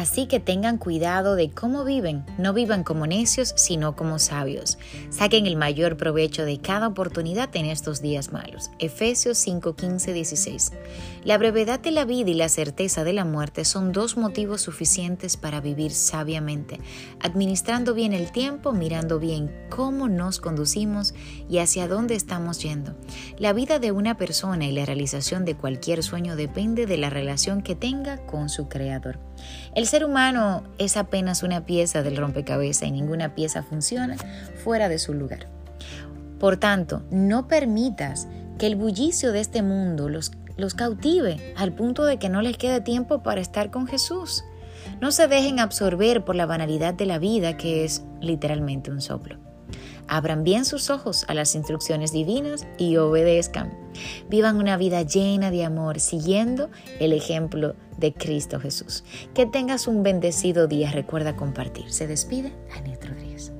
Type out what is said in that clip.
Así que tengan cuidado de cómo viven. No vivan como necios, sino como sabios. Saquen el mayor provecho de cada oportunidad en estos días malos. Efesios 5, 15, 16. La brevedad de la vida y la certeza de la muerte son dos motivos suficientes para vivir sabiamente, administrando bien el tiempo, mirando bien cómo nos conducimos y hacia dónde estamos yendo. La vida de una persona y la realización de cualquier sueño depende de la relación que tenga con su creador. Ser humano es apenas una pieza del rompecabezas y ninguna pieza funciona fuera de su lugar. Por tanto, no permitas que el bullicio de este mundo los, los cautive al punto de que no les quede tiempo para estar con Jesús. No se dejen absorber por la banalidad de la vida que es literalmente un soplo. Abran bien sus ojos a las instrucciones divinas y obedezcan. Vivan una vida llena de amor, siguiendo el ejemplo de Cristo Jesús. Que tengas un bendecido día. Recuerda compartir. Se despide Anita Rodríguez.